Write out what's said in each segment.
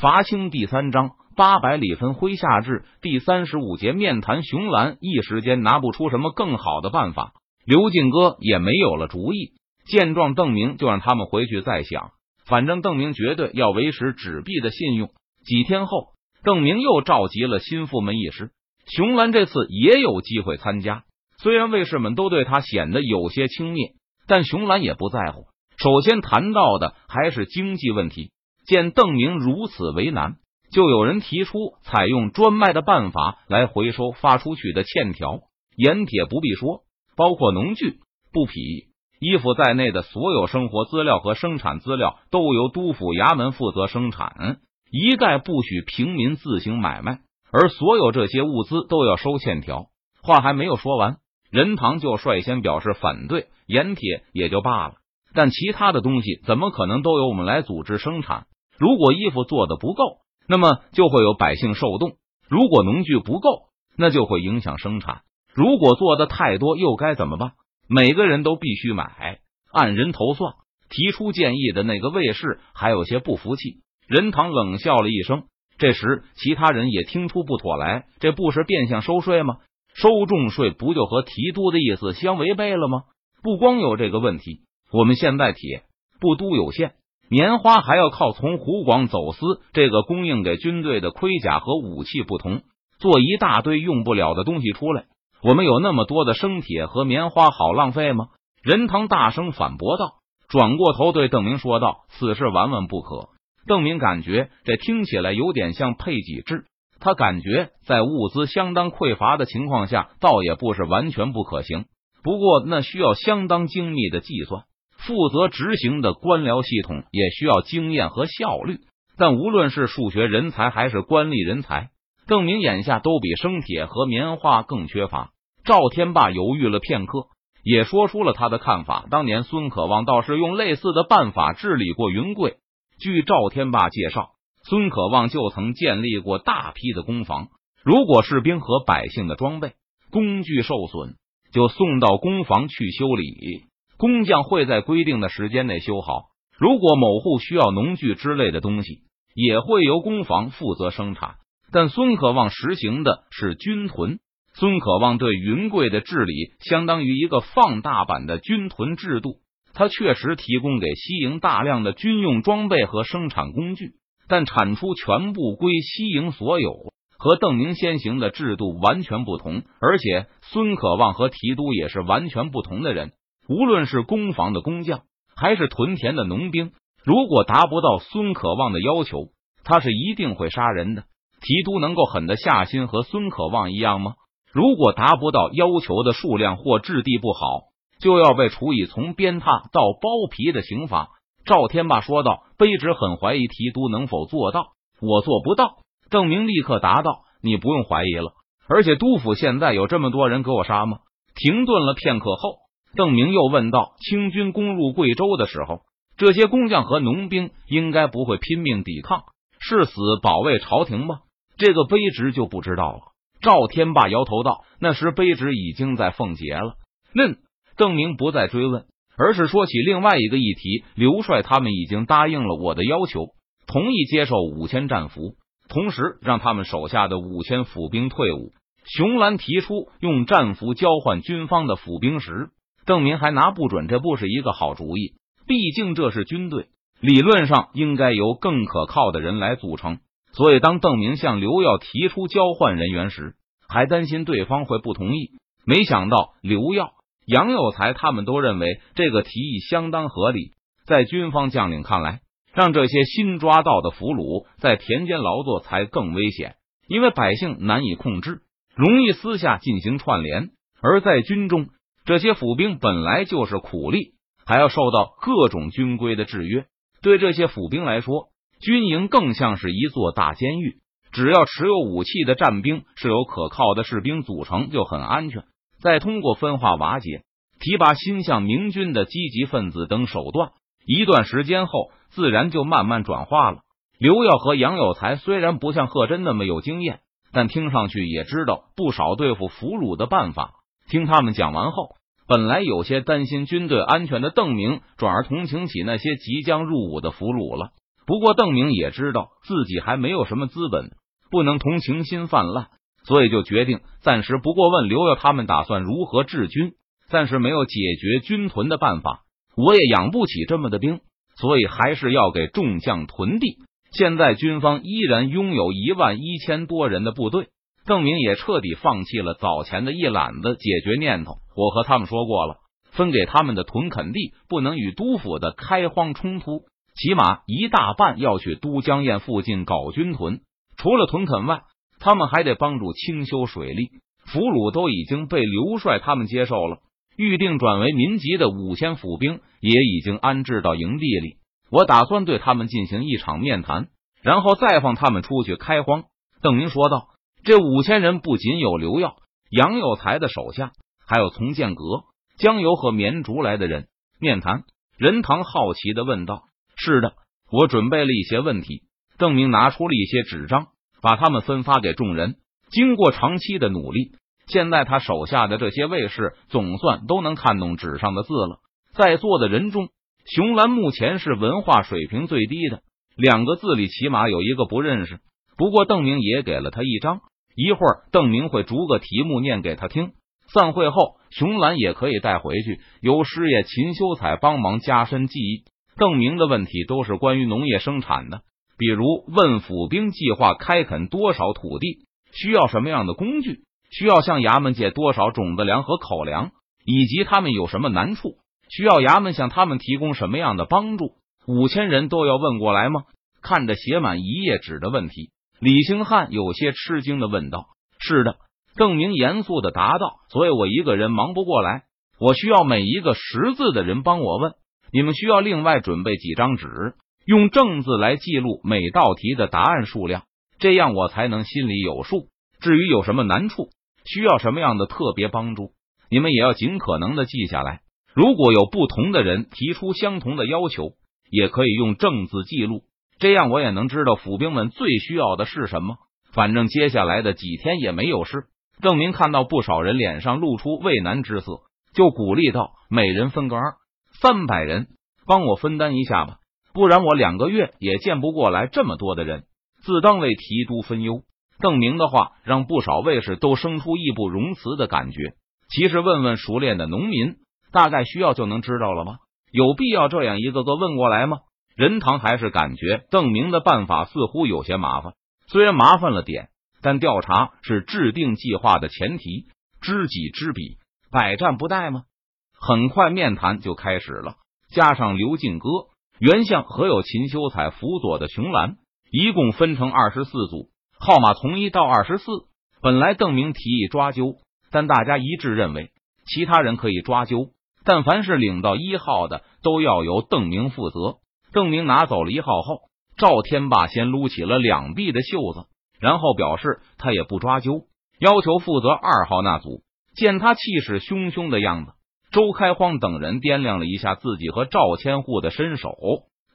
伐清第三章八百里分麾下炙第三十五节面谈熊兰，一时间拿不出什么更好的办法。刘进哥也没有了主意。见状，邓明就让他们回去再想。反正邓明绝对要维持纸币的信用。几天后，邓明又召集了心腹们议事。熊兰这次也有机会参加。虽然卫士们都对他显得有些轻蔑，但熊兰也不在乎。首先谈到的还是经济问题。见邓明如此为难，就有人提出采用专卖的办法来回收发出去的欠条。盐铁不必说，包括农具、布匹、衣服在内的所有生活资料和生产资料都由督府衙门负责生产，一概不许平民自行买卖。而所有这些物资都要收欠条。话还没有说完，任堂就率先表示反对。盐铁也就罢了，但其他的东西怎么可能都由我们来组织生产？如果衣服做的不够，那么就会有百姓受冻；如果农具不够，那就会影响生产。如果做的太多，又该怎么办？每个人都必须买，按人头算。提出建议的那个卫士还有些不服气。任堂冷笑了一声。这时，其他人也听出不妥来，这不是变相收税吗？收重税不就和提督的意思相违背了吗？不光有这个问题，我们现在铁不都有限。棉花还要靠从湖广走私，这个供应给军队的盔甲和武器不同，做一大堆用不了的东西出来。我们有那么多的生铁和棉花，好浪费吗？任堂大声反驳道，转过头对邓明说道：“此事万万不可。”邓明感觉这听起来有点像配给制，他感觉在物资相当匮乏的情况下，倒也不是完全不可行。不过那需要相当精密的计算。负责执行的官僚系统也需要经验和效率，但无论是数学人才还是官吏人才，邓明眼下都比生铁和棉花更缺乏。赵天霸犹豫了片刻，也说出了他的看法。当年孙可望倒是用类似的办法治理过云贵。据赵天霸介绍，孙可望就曾建立过大批的工坊，如果士兵和百姓的装备、工具受损，就送到工坊去修理。工匠会在规定的时间内修好。如果某户需要农具之类的东西，也会由工坊负责生产。但孙可望实行的是军屯。孙可望对云贵的治理相当于一个放大版的军屯制度。他确实提供给西营大量的军用装备和生产工具，但产出全部归西营所有，和邓明先行的制度完全不同。而且孙可望和提督也是完全不同的人。无论是工坊的工匠，还是屯田的农兵，如果达不到孙可望的要求，他是一定会杀人的。提督能够狠得下心和孙可望一样吗？如果达不到要求的数量或质地不好，就要被处以从鞭挞到剥皮的刑罚。赵天霸说道：“卑职很怀疑提督能否做到，我做不到。”邓明立刻答道：“你不用怀疑了，而且督府现在有这么多人给我杀吗？”停顿了片刻后。邓明又问道：“清军攻入贵州的时候，这些工匠和农兵应该不会拼命抵抗，誓死保卫朝廷吗？”这个卑职就不知道了。赵天霸摇头道：“那时卑职已经在奉节了。”嫩邓明不再追问，而是说起另外一个议题：刘帅他们已经答应了我的要求，同意接受五千战俘，同时让他们手下的五千府兵退伍。熊兰提出用战俘交换军方的府兵时。邓明还拿不准这不是一个好主意，毕竟这是军队，理论上应该由更可靠的人来组成。所以，当邓明向刘耀提出交换人员时，还担心对方会不同意。没想到刘耀、杨有才他们都认为这个提议相当合理。在军方将领看来，让这些新抓到的俘虏在田间劳作才更危险，因为百姓难以控制，容易私下进行串联。而在军中。这些府兵本来就是苦力，还要受到各种军规的制约。对这些府兵来说，军营更像是一座大监狱。只要持有武器的战兵是由可靠的士兵组成，就很安全。再通过分化瓦解、提拔心向明军的积极分子等手段，一段时间后，自然就慢慢转化了。刘耀和杨有才虽然不像贺真那么有经验，但听上去也知道不少对付俘虏的办法。听他们讲完后。本来有些担心军队安全的邓明，转而同情起那些即将入伍的俘虏了。不过邓明也知道自己还没有什么资本，不能同情心泛滥，所以就决定暂时不过问刘耀他们打算如何治军。暂时没有解决军屯的办法，我也养不起这么的兵，所以还是要给众将屯地。现在军方依然拥有一万一千多人的部队，邓明也彻底放弃了早前的一揽子解决念头。我和他们说过了，分给他们的屯垦地不能与都府的开荒冲突，起码一大半要去都江堰附近搞军屯。除了屯垦外，他们还得帮助清修水利。俘虏都已经被刘帅他们接受了。预定转为民籍的五千府兵也已经安置到营地里，我打算对他们进行一场面谈，然后再放他们出去开荒。邓明说道：“这五千人不仅有刘耀、杨有才的手下，还有从剑阁、江油和绵竹来的人。”面谈，任堂好奇的问道：“是的，我准备了一些问题。”邓明拿出了一些纸张，把他们分发给众人。经过长期的努力。现在他手下的这些卫士总算都能看懂纸上的字了。在座的人中，熊兰目前是文化水平最低的，两个字里起码有一个不认识。不过邓明也给了他一张，一会儿邓明会逐个题目念给他听。散会后，熊兰也可以带回去，由师爷秦修才帮忙加深记忆。邓明的问题都是关于农业生产的，比如问府兵计划开垦多少土地，需要什么样的工具。需要向衙门借多少种子粮和口粮，以及他们有什么难处，需要衙门向他们提供什么样的帮助？五千人都要问过来吗？看着写满一页纸的问题，李兴汉有些吃惊的问道：“是的。”邓明严肃的答道：“所以我一个人忙不过来，我需要每一个识字的人帮我问。你们需要另外准备几张纸，用正字来记录每道题的答案数量，这样我才能心里有数。至于有什么难处，需要什么样的特别帮助？你们也要尽可能的记下来。如果有不同的人提出相同的要求，也可以用正字记录，这样我也能知道府兵们最需要的是什么。反正接下来的几天也没有事。邓明看到不少人脸上露出畏难之色，就鼓励道：“每人分个二，三百人，帮我分担一下吧，不然我两个月也见不过来这么多的人，自当为提督分忧。”邓明的话让不少卫士都生出义不容辞的感觉。其实问问熟练的农民，大概需要就能知道了吧？有必要这样一个个问过来吗？任堂还是感觉邓明的办法似乎有些麻烦。虽然麻烦了点，但调查是制定计划的前提，知己知彼，百战不殆吗？很快面谈就开始了，加上刘进哥、袁相和有秦修才辅佐的熊兰，一共分成二十四组。号码从一到二十四。本来邓明提议抓阄，但大家一致认为其他人可以抓阄，但凡是领到一号的都要由邓明负责。邓明拿走了一号后，赵天霸先撸起了两臂的袖子，然后表示他也不抓阄，要求负责二号那组。见他气势汹汹的样子，周开荒等人掂量了一下自己和赵千户的身手，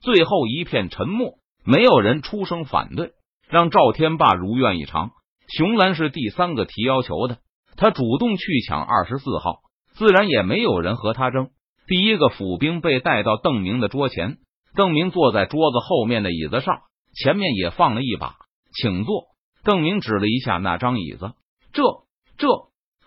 最后一片沉默，没有人出声反对。让赵天霸如愿以偿。熊兰是第三个提要求的，他主动去抢二十四号，自然也没有人和他争。第一个府兵被带到邓明的桌前，邓明坐在桌子后面的椅子上，前面也放了一把，请坐。邓明指了一下那张椅子，这这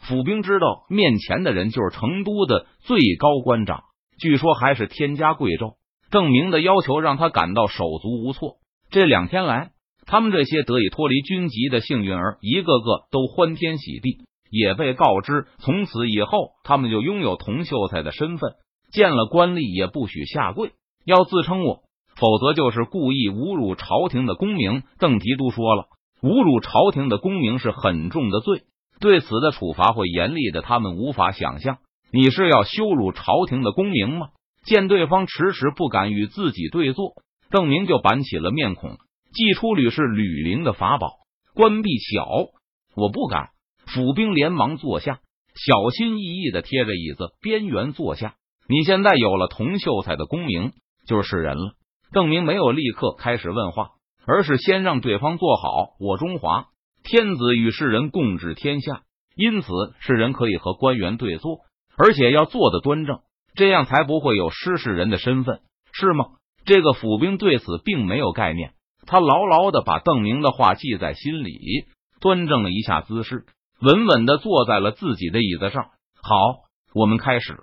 府兵知道面前的人就是成都的最高官长，据说还是天家贵胄。邓明的要求让他感到手足无措。这两天来。他们这些得以脱离军籍的幸运儿，一个个都欢天喜地，也被告知从此以后他们就拥有童秀才的身份，见了官吏也不许下跪，要自称我，否则就是故意侮辱朝廷的功名。邓提督说了，侮辱朝廷的功名是很重的罪，对此的处罚会严厉的，他们无法想象。你是要羞辱朝廷的功名吗？见对方迟迟不敢与自己对坐，邓明就板起了面孔。祭出吕氏吕灵的法宝，关闭小，我不敢。府兵连忙坐下，小心翼翼的贴着椅子边缘坐下。你现在有了童秀才的功名，就是人了。邓明没有立刻开始问话，而是先让对方坐好。我中华天子与世人共治天下，因此世人可以和官员对坐，而且要坐的端正，这样才不会有失世人的身份，是吗？这个府兵对此并没有概念，他牢牢的把邓明的话记在心里，端正了一下姿势，稳稳的坐在了自己的椅子上。好，我们开始。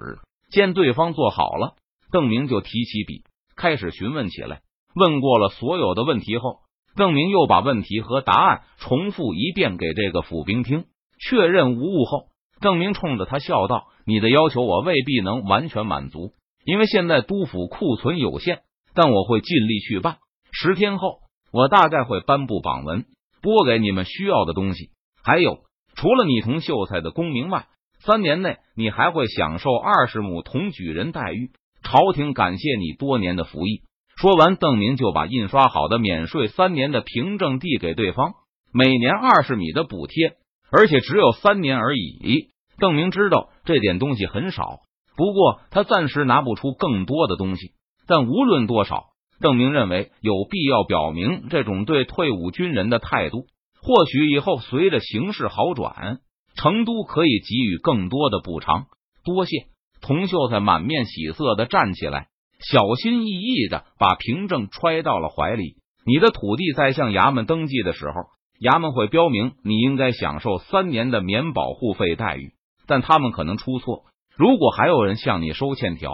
见对方坐好了，邓明就提起笔，开始询问起来。问过了所有的问题后，邓明又把问题和答案重复一遍给这个府兵听，确认无误后，邓明冲着他笑道：“你的要求我未必能完全满足，因为现在督府库存有限。”但我会尽力去办。十天后，我大概会颁布榜文，拨给你们需要的东西。还有，除了你同秀才的功名外，三年内你还会享受二十亩同举人待遇。朝廷感谢你多年的服役。说完，邓明就把印刷好的免税三年的凭证递给对方，每年二十米的补贴，而且只有三年而已。邓明知道这点东西很少，不过他暂时拿不出更多的东西。但无论多少，邓明认为有必要表明这种对退伍军人的态度。或许以后随着形势好转，成都可以给予更多的补偿。多谢，童秀才满面喜色的站起来，小心翼翼的把凭证揣到了怀里。你的土地在向衙门登记的时候，衙门会标明你应该享受三年的免保护费待遇，但他们可能出错。如果还有人向你收欠条。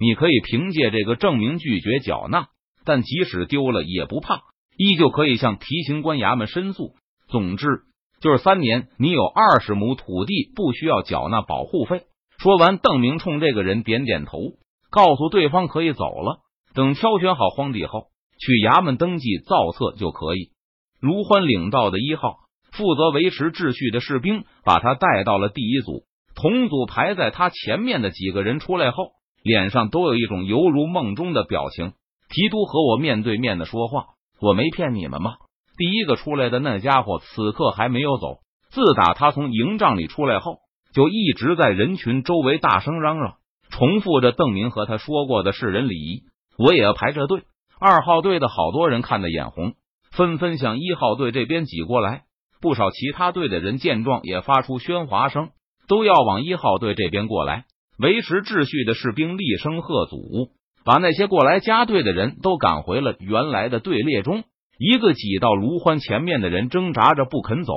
你可以凭借这个证明拒绝缴纳，但即使丢了也不怕，依旧可以向提刑官衙门申诉。总之，就是三年，你有二十亩土地，不需要缴纳保护费。说完，邓明冲这个人点点头，告诉对方可以走了。等挑选好荒地后，去衙门登记造册就可以。卢欢领到的一号负责维持秩序的士兵，把他带到了第一组，同组排在他前面的几个人出来后。脸上都有一种犹如梦中的表情。提督和我面对面的说话，我没骗你们吗？第一个出来的那家伙此刻还没有走。自打他从营帐里出来后，就一直在人群周围大声嚷嚷，重复着邓明和他说过的世人礼仪。我也要排着队。二号队的好多人看得眼红，纷纷向一号队这边挤过来。不少其他队的人见状，也发出喧哗声，都要往一号队这边过来。维持秩序的士兵厉声喝阻，把那些过来加队的人都赶回了原来的队列中。一个挤到卢欢前面的人挣扎着不肯走，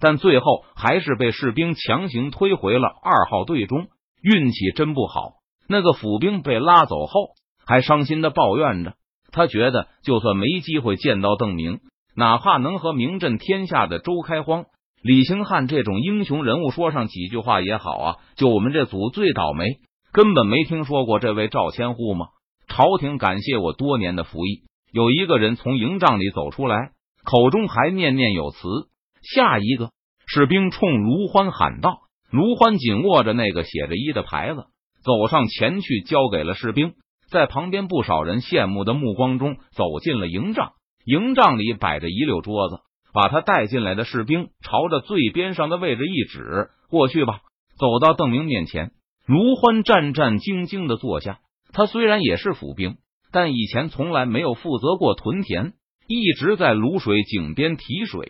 但最后还是被士兵强行推回了二号队中。运气真不好，那个府兵被拉走后还伤心的抱怨着，他觉得就算没机会见到邓明，哪怕能和名震天下的周开荒。李兴汉这种英雄人物说上几句话也好啊，就我们这组最倒霉，根本没听说过这位赵千户吗？朝廷感谢我多年的服役。有一个人从营帐里走出来，口中还念念有词。下一个士兵冲卢欢喊道：“卢欢紧握着那个写着一的牌子，走上前去交给了士兵。在旁边不少人羡慕的目光中，走进了营帐。营帐里摆着一溜桌子。”把他带进来的士兵朝着最边上的位置一指，过去吧。走到邓明面前，卢欢战战兢兢的坐下。他虽然也是府兵，但以前从来没有负责过屯田，一直在卤水井边提水、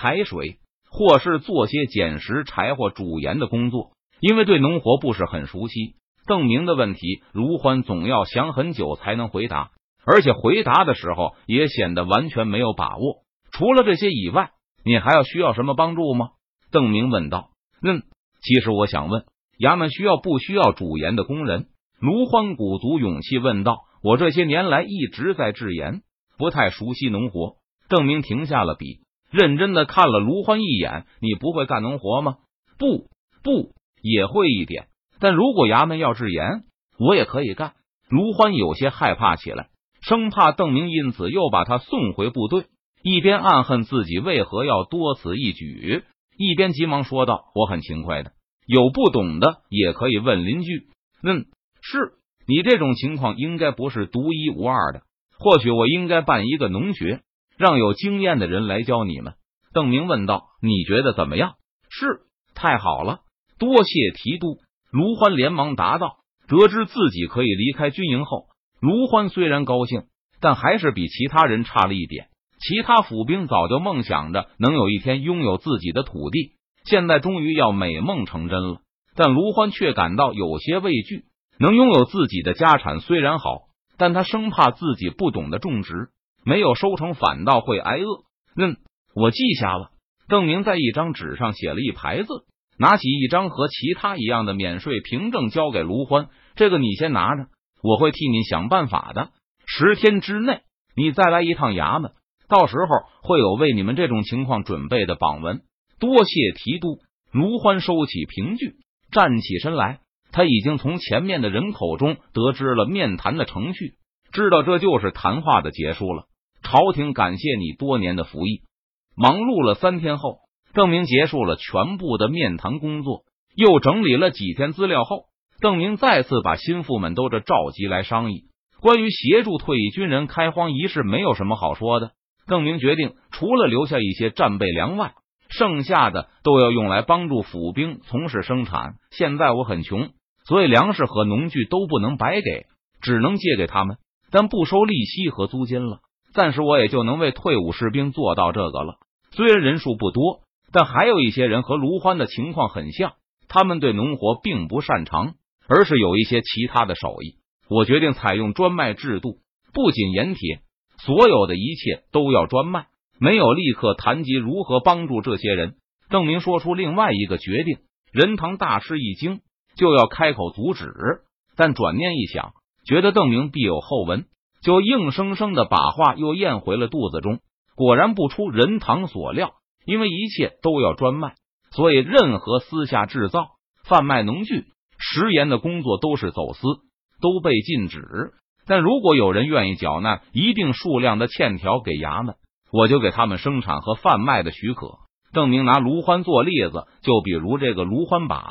抬水，或是做些捡拾柴火、煮盐的工作。因为对农活不是很熟悉，邓明的问题，卢欢总要想很久才能回答，而且回答的时候也显得完全没有把握。除了这些以外，你还要需要什么帮助吗？邓明问道。嗯，其实我想问，衙门需要不需要煮盐的工人？卢欢鼓足勇气问道。我这些年来一直在制盐，不太熟悉农活。邓明停下了笔，认真的看了卢欢一眼。你不会干农活吗？不，不，也会一点。但如果衙门要制盐，我也可以干。卢欢有些害怕起来，生怕邓明因此又把他送回部队。一边暗恨自己为何要多此一举，一边急忙说道：“我很勤快的，有不懂的也可以问邻居。”“嗯，是你这种情况应该不是独一无二的。或许我应该办一个农学，让有经验的人来教你们。”邓明问道：“你觉得怎么样？”“是，太好了，多谢提督。”卢欢连忙答道。得知自己可以离开军营后，卢欢虽然高兴，但还是比其他人差了一点。其他府兵早就梦想着能有一天拥有自己的土地，现在终于要美梦成真了。但卢欢却感到有些畏惧。能拥有自己的家产虽然好，但他生怕自己不懂得种植，没有收成，反倒会挨饿。嗯，我记下了。邓明在一张纸上写了一排字，拿起一张和其他一样的免税凭证，交给卢欢。这个你先拿着，我会替你想办法的。十天之内，你再来一趟衙门，到时候会有为你们这种情况准备的榜文。多谢提督。卢欢收起凭据，站起身来。他已经从前面的人口中得知了面谈的程序，知道这就是谈话的结束了。朝廷感谢你多年的服役。忙碌了三天后，邓明结束了全部的面谈工作，又整理了几天资料后，邓明再次把心腹们都这召集来商议关于协助退役军人开荒一事。没有什么好说的，邓明决定除了留下一些战备粮外，剩下的都要用来帮助府兵从事生产。现在我很穷。所以粮食和农具都不能白给，只能借给他们，但不收利息和租金了。暂时我也就能为退伍士兵做到这个了。虽然人数不多，但还有一些人和卢欢的情况很像，他们对农活并不擅长，而是有一些其他的手艺。我决定采用专卖制度，不仅盐铁，所有的一切都要专卖。没有立刻谈及如何帮助这些人，邓明说出另外一个决定。任堂大吃一惊。就要开口阻止，但转念一想，觉得邓明必有后文，就硬生生的把话又咽回了肚子中。果然不出任堂所料，因为一切都要专卖，所以任何私下制造、贩卖农具、食盐的工作都是走私，都被禁止。但如果有人愿意缴纳一定数量的欠条给衙门，我就给他们生产和贩卖的许可。邓明拿卢欢做例子，就比如这个卢欢把。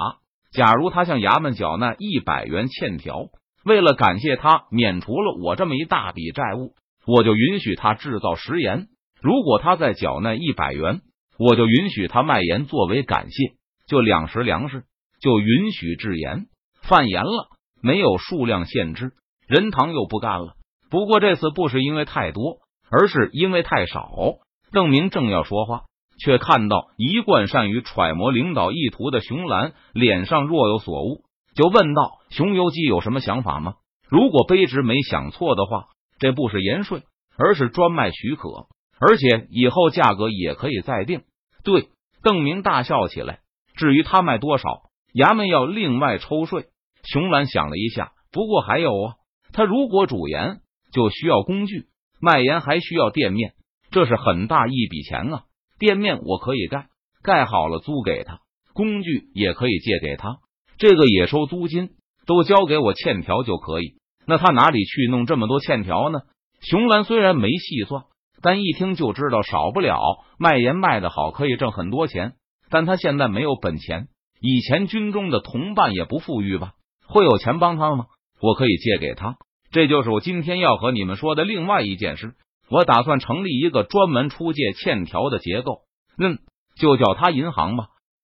假如他向衙门缴纳一百元欠条，为了感谢他免除了我这么一大笔债务，我就允许他制造食盐。如果他再缴纳一百元，我就允许他卖盐作为感谢。就两食粮食，就允许制盐贩盐了，没有数量限制。任堂又不干了。不过这次不是因为太多，而是因为太少。邓明正要说话。却看到一贯善于揣摩领导意图的熊兰脸上若有所悟，就问道：“熊游记有什么想法吗？如果卑职没想错的话，这不是盐税，而是专卖许可，而且以后价格也可以再定。”对，邓明大笑起来。至于他卖多少，衙门要另外抽税。熊兰想了一下，不过还有啊，他如果煮盐就需要工具，卖盐还需要店面，这是很大一笔钱啊。店面我可以盖，盖好了租给他；工具也可以借给他，这个也收租金，都交给我欠条就可以。那他哪里去弄这么多欠条呢？熊兰虽然没细算，但一听就知道少不了。卖盐卖的好，可以挣很多钱，但他现在没有本钱。以前军中的同伴也不富裕吧？会有钱帮他吗？我可以借给他。这就是我今天要和你们说的另外一件事。我打算成立一个专门出借欠条的结构，嗯，就叫他银行吧。